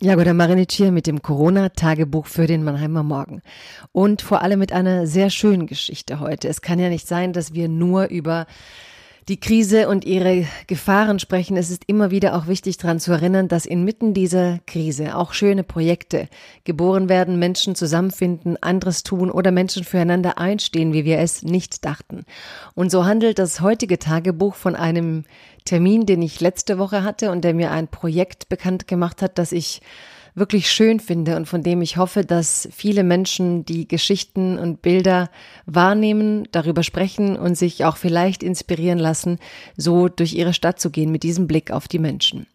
Jagoda Marinic hier mit dem Corona-Tagebuch für den Mannheimer Morgen. Und vor allem mit einer sehr schönen Geschichte heute. Es kann ja nicht sein, dass wir nur über die Krise und ihre Gefahren sprechen. Es ist immer wieder auch wichtig daran zu erinnern, dass inmitten dieser Krise auch schöne Projekte geboren werden, Menschen zusammenfinden, anderes tun oder Menschen füreinander einstehen, wie wir es nicht dachten. Und so handelt das heutige Tagebuch von einem Termin, den ich letzte Woche hatte und der mir ein Projekt bekannt gemacht hat, das ich wirklich schön finde und von dem ich hoffe, dass viele Menschen die Geschichten und Bilder wahrnehmen, darüber sprechen und sich auch vielleicht inspirieren lassen, so durch ihre Stadt zu gehen mit diesem Blick auf die Menschen.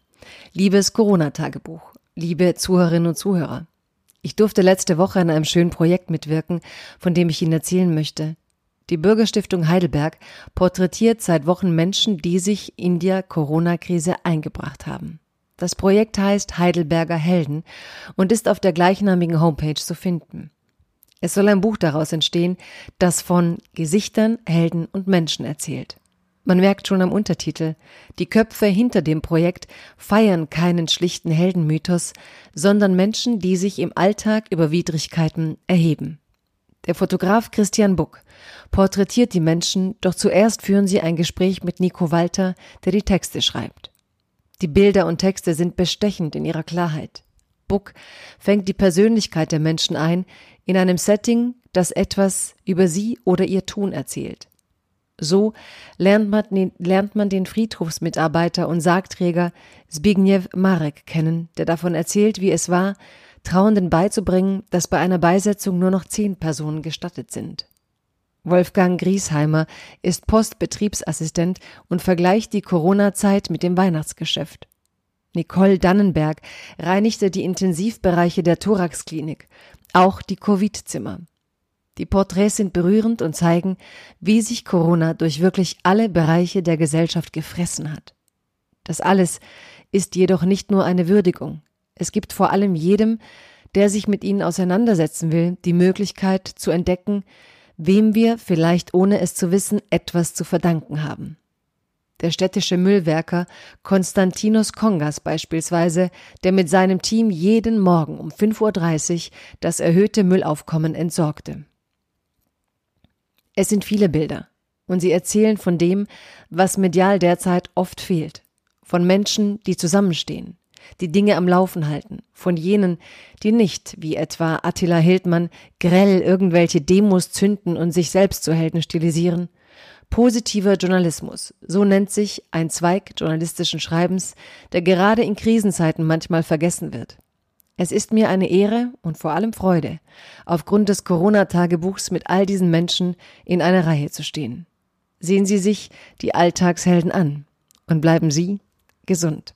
Liebes Corona-Tagebuch, liebe Zuhörerinnen und Zuhörer, ich durfte letzte Woche an einem schönen Projekt mitwirken, von dem ich Ihnen erzählen möchte. Die Bürgerstiftung Heidelberg porträtiert seit Wochen Menschen, die sich in der Corona-Krise eingebracht haben. Das Projekt heißt Heidelberger Helden und ist auf der gleichnamigen Homepage zu finden. Es soll ein Buch daraus entstehen, das von Gesichtern, Helden und Menschen erzählt. Man merkt schon am Untertitel, die Köpfe hinter dem Projekt feiern keinen schlichten Heldenmythos, sondern Menschen, die sich im Alltag über Widrigkeiten erheben. Der Fotograf Christian Buck porträtiert die Menschen, doch zuerst führen sie ein Gespräch mit Nico Walter, der die Texte schreibt. Die Bilder und Texte sind bestechend in ihrer Klarheit. Buck fängt die Persönlichkeit der Menschen ein in einem Setting, das etwas über sie oder ihr Tun erzählt. So lernt man, lernt man den Friedhofsmitarbeiter und Sargträger Zbigniew Marek kennen, der davon erzählt, wie es war, Trauenden beizubringen, dass bei einer Beisetzung nur noch zehn Personen gestattet sind. Wolfgang Griesheimer ist Postbetriebsassistent und vergleicht die Corona-Zeit mit dem Weihnachtsgeschäft. Nicole Dannenberg reinigte die Intensivbereiche der Thoraxklinik, auch die Covid-Zimmer. Die Porträts sind berührend und zeigen, wie sich Corona durch wirklich alle Bereiche der Gesellschaft gefressen hat. Das alles ist jedoch nicht nur eine Würdigung. Es gibt vor allem jedem, der sich mit ihnen auseinandersetzen will, die Möglichkeit zu entdecken, wem wir vielleicht ohne es zu wissen etwas zu verdanken haben. Der städtische Müllwerker Konstantinos Kongas beispielsweise, der mit seinem Team jeden Morgen um 5.30 Uhr das erhöhte Müllaufkommen entsorgte. Es sind viele Bilder, und sie erzählen von dem, was medial derzeit oft fehlt, von Menschen, die zusammenstehen, die Dinge am Laufen halten, von jenen, die nicht, wie etwa Attila Hildmann, grell irgendwelche Demos zünden und sich selbst zu Helden stilisieren. Positiver Journalismus, so nennt sich ein Zweig journalistischen Schreibens, der gerade in Krisenzeiten manchmal vergessen wird. Es ist mir eine Ehre und vor allem Freude, aufgrund des Corona-Tagebuchs mit all diesen Menschen in einer Reihe zu stehen. Sehen Sie sich die Alltagshelden an und bleiben Sie gesund.